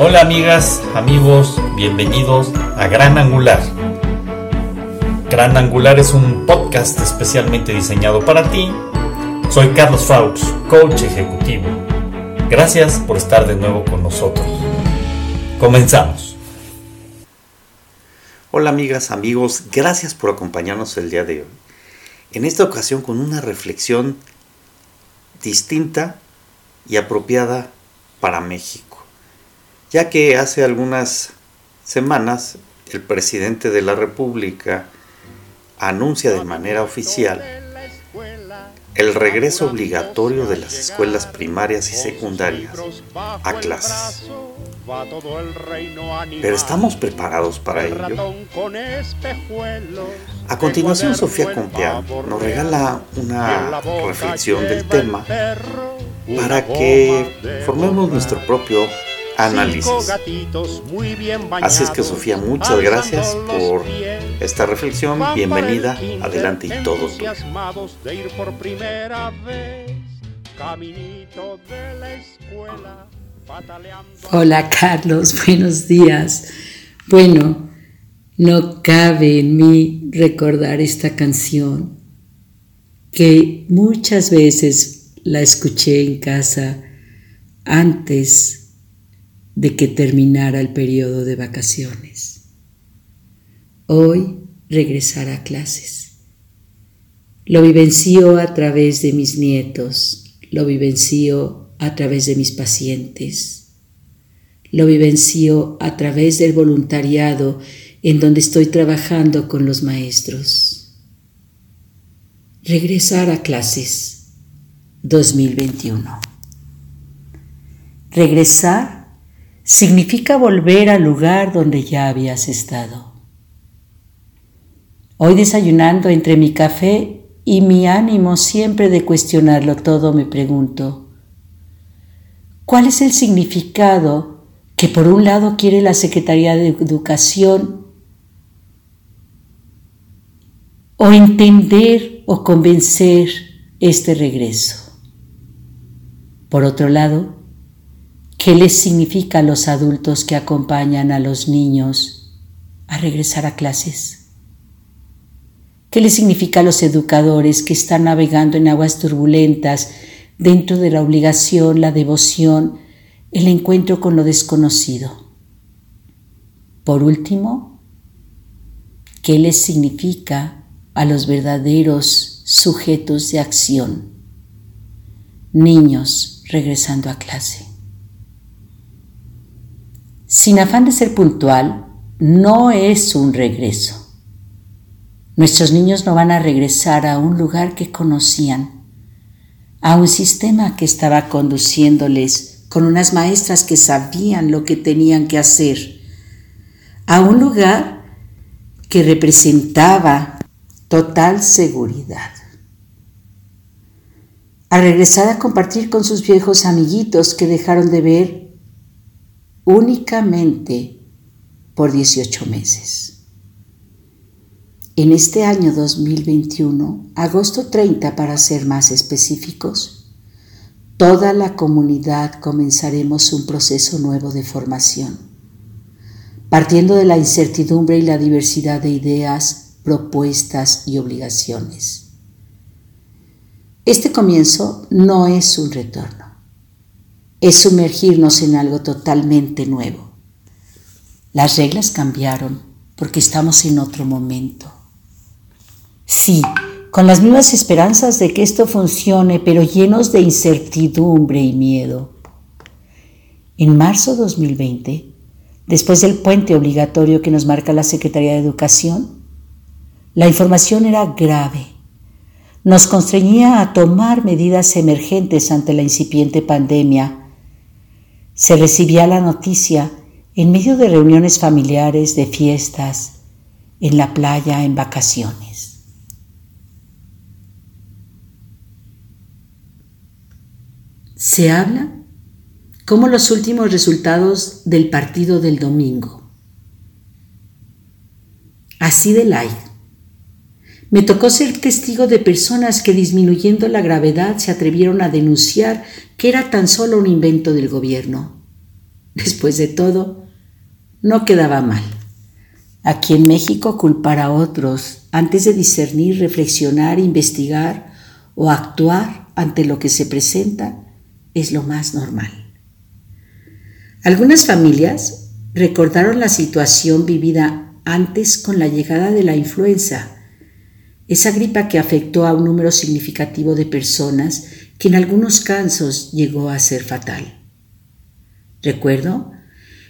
Hola amigas, amigos, bienvenidos a Gran Angular. Gran Angular es un podcast especialmente diseñado para ti. Soy Carlos Faux, coach ejecutivo. Gracias por estar de nuevo con nosotros. Comenzamos. Hola amigas, amigos, gracias por acompañarnos el día de hoy. En esta ocasión con una reflexión distinta y apropiada para México ya que hace algunas semanas el presidente de la República anuncia de manera oficial el regreso obligatorio de las escuelas primarias y secundarias a clases. Pero ¿estamos preparados para ello? A continuación, Sofía Compeán nos regala una reflexión del tema para que formemos nuestro propio análisis. Así es que Sofía, muchas gracias por esta reflexión. Bienvenida, adelante y todo Hola Carlos, buenos días. Bueno, no cabe en mí recordar esta canción que muchas veces la escuché en casa antes de que terminara el periodo de vacaciones. Hoy regresar a clases. Lo vivencio a través de mis nietos, lo vivencio a través de mis pacientes, lo vivencio a través del voluntariado en donde estoy trabajando con los maestros. Regresar a clases 2021. Regresar significa volver al lugar donde ya habías estado. Hoy desayunando entre mi café y mi ánimo siempre de cuestionarlo todo, me pregunto, ¿cuál es el significado que por un lado quiere la Secretaría de Educación o entender o convencer este regreso? Por otro lado, ¿Qué les significa a los adultos que acompañan a los niños a regresar a clases? ¿Qué les significa a los educadores que están navegando en aguas turbulentas dentro de la obligación, la devoción, el encuentro con lo desconocido? Por último, ¿qué les significa a los verdaderos sujetos de acción? Niños regresando a clase. Sin afán de ser puntual, no es un regreso. Nuestros niños no van a regresar a un lugar que conocían, a un sistema que estaba conduciéndoles con unas maestras que sabían lo que tenían que hacer, a un lugar que representaba total seguridad. A regresar a compartir con sus viejos amiguitos que dejaron de ver únicamente por 18 meses. En este año 2021, agosto 30 para ser más específicos, toda la comunidad comenzaremos un proceso nuevo de formación, partiendo de la incertidumbre y la diversidad de ideas, propuestas y obligaciones. Este comienzo no es un retorno es sumergirnos en algo totalmente nuevo. Las reglas cambiaron porque estamos en otro momento. Sí, con las mismas esperanzas de que esto funcione, pero llenos de incertidumbre y miedo. En marzo 2020, después del puente obligatorio que nos marca la Secretaría de Educación, la información era grave. Nos constreñía a tomar medidas emergentes ante la incipiente pandemia se recibía la noticia en medio de reuniones familiares, de fiestas, en la playa, en vacaciones. Se habla como los últimos resultados del partido del domingo. Así de light. Me tocó ser testigo de personas que disminuyendo la gravedad se atrevieron a denunciar que era tan solo un invento del gobierno. Después de todo, no quedaba mal. Aquí en México culpar a otros antes de discernir, reflexionar, investigar o actuar ante lo que se presenta es lo más normal. Algunas familias recordaron la situación vivida antes con la llegada de la influenza, esa gripa que afectó a un número significativo de personas que en algunos casos llegó a ser fatal. Recuerdo,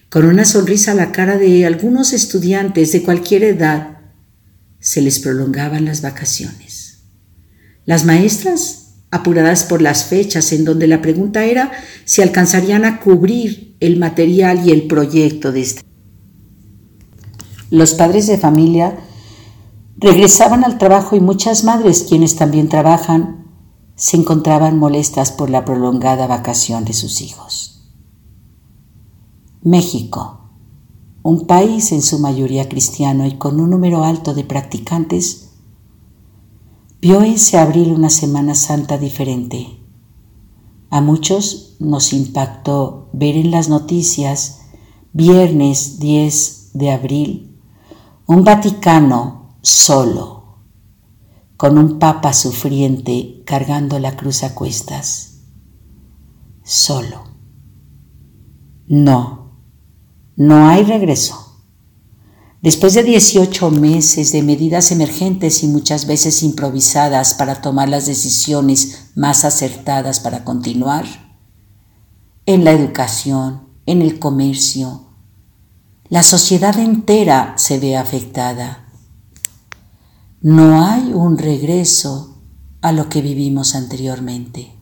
con una sonrisa a la cara de algunos estudiantes de cualquier edad, se les prolongaban las vacaciones. Las maestras apuradas por las fechas en donde la pregunta era si alcanzarían a cubrir el material y el proyecto de este. Los padres de familia regresaban al trabajo y muchas madres, quienes también trabajan, se encontraban molestas por la prolongada vacación de sus hijos. México, un país en su mayoría cristiano y con un número alto de practicantes, vio ese abril una Semana Santa diferente. A muchos nos impactó ver en las noticias, viernes 10 de abril, un Vaticano solo, con un Papa sufriente cargando la cruz a cuestas. Solo. No, no hay regreso. Después de 18 meses de medidas emergentes y muchas veces improvisadas para tomar las decisiones más acertadas para continuar, en la educación, en el comercio, la sociedad entera se ve afectada. No hay un regreso a lo que vivimos anteriormente.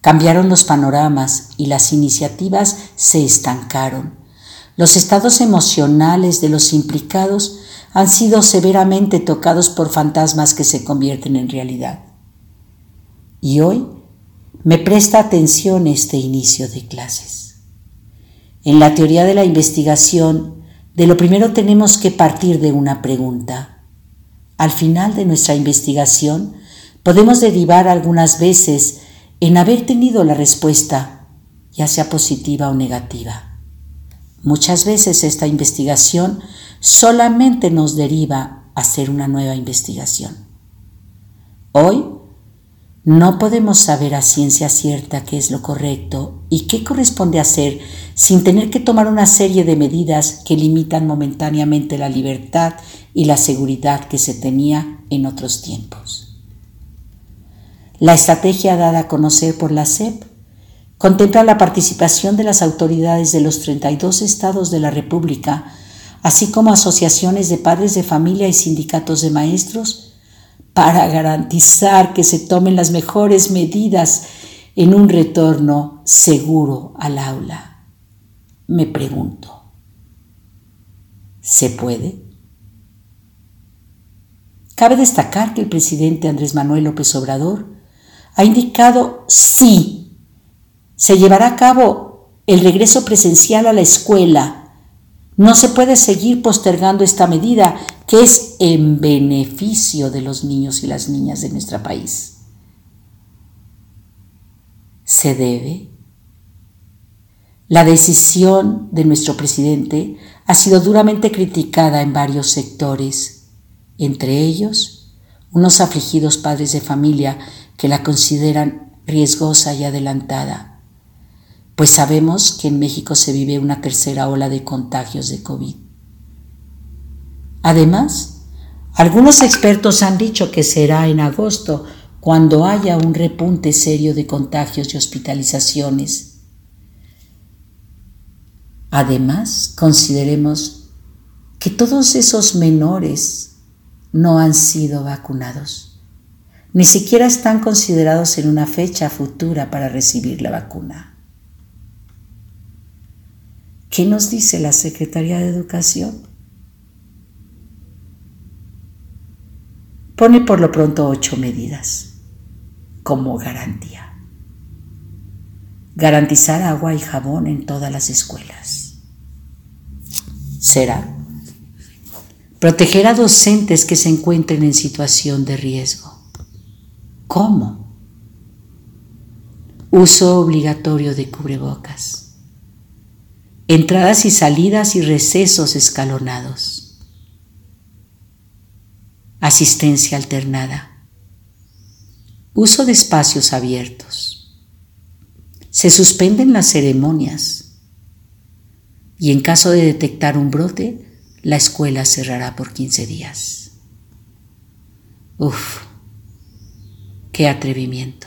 Cambiaron los panoramas y las iniciativas se estancaron los estados emocionales de los implicados han sido severamente tocados por fantasmas que se convierten en realidad. Y hoy me presta atención este inicio de clases. En la teoría de la investigación, de lo primero tenemos que partir de una pregunta. Al final de nuestra investigación, podemos derivar algunas veces en haber tenido la respuesta, ya sea positiva o negativa. Muchas veces esta investigación solamente nos deriva a hacer una nueva investigación. Hoy no podemos saber a ciencia cierta qué es lo correcto y qué corresponde hacer sin tener que tomar una serie de medidas que limitan momentáneamente la libertad y la seguridad que se tenía en otros tiempos. La estrategia dada a conocer por la SEP Contempla la participación de las autoridades de los 32 estados de la República, así como asociaciones de padres de familia y sindicatos de maestros, para garantizar que se tomen las mejores medidas en un retorno seguro al aula. Me pregunto, ¿se puede? Cabe destacar que el presidente Andrés Manuel López Obrador ha indicado sí se llevará a cabo el regreso presencial a la escuela. No se puede seguir postergando esta medida que es en beneficio de los niños y las niñas de nuestro país. Se debe. La decisión de nuestro presidente ha sido duramente criticada en varios sectores, entre ellos unos afligidos padres de familia que la consideran riesgosa y adelantada pues sabemos que en México se vive una tercera ola de contagios de COVID. Además, algunos expertos han dicho que será en agosto cuando haya un repunte serio de contagios y hospitalizaciones. Además, consideremos que todos esos menores no han sido vacunados. Ni siquiera están considerados en una fecha futura para recibir la vacuna. ¿Qué nos dice la Secretaría de Educación? Pone por lo pronto ocho medidas como garantía. Garantizar agua y jabón en todas las escuelas. Será proteger a docentes que se encuentren en situación de riesgo. ¿Cómo? Uso obligatorio de cubrebocas entradas y salidas y recesos escalonados, asistencia alternada, uso de espacios abiertos, se suspenden las ceremonias y en caso de detectar un brote, la escuela cerrará por 15 días. Uf, qué atrevimiento.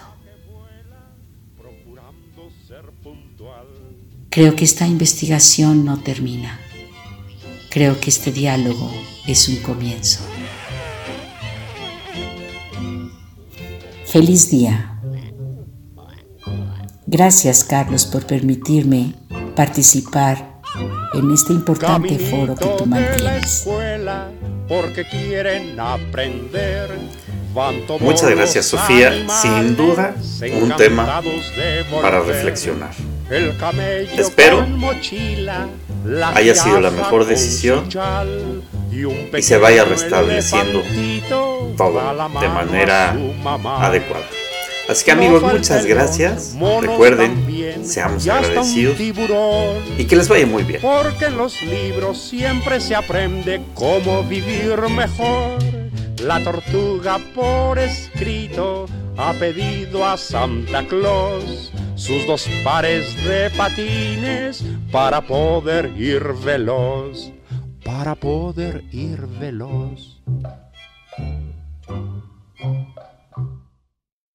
Creo que esta investigación no termina. Creo que este diálogo es un comienzo. Feliz día. Gracias Carlos por permitirme participar en este importante foro que tú mantienes. Porque quieren aprender Muchas gracias Sofía, sin duda un tema para reflexionar. Espero haya sido la mejor decisión y se vaya restableciendo todo de manera adecuada. Así que amigos, muchas gracias. Recuerden, seamos agradecidos y que les vaya muy bien. Porque en los libros siempre se aprende cómo vivir mejor. La tortuga por escrito ha pedido a Santa Claus sus dos pares de patines para poder ir veloz, para poder ir veloz.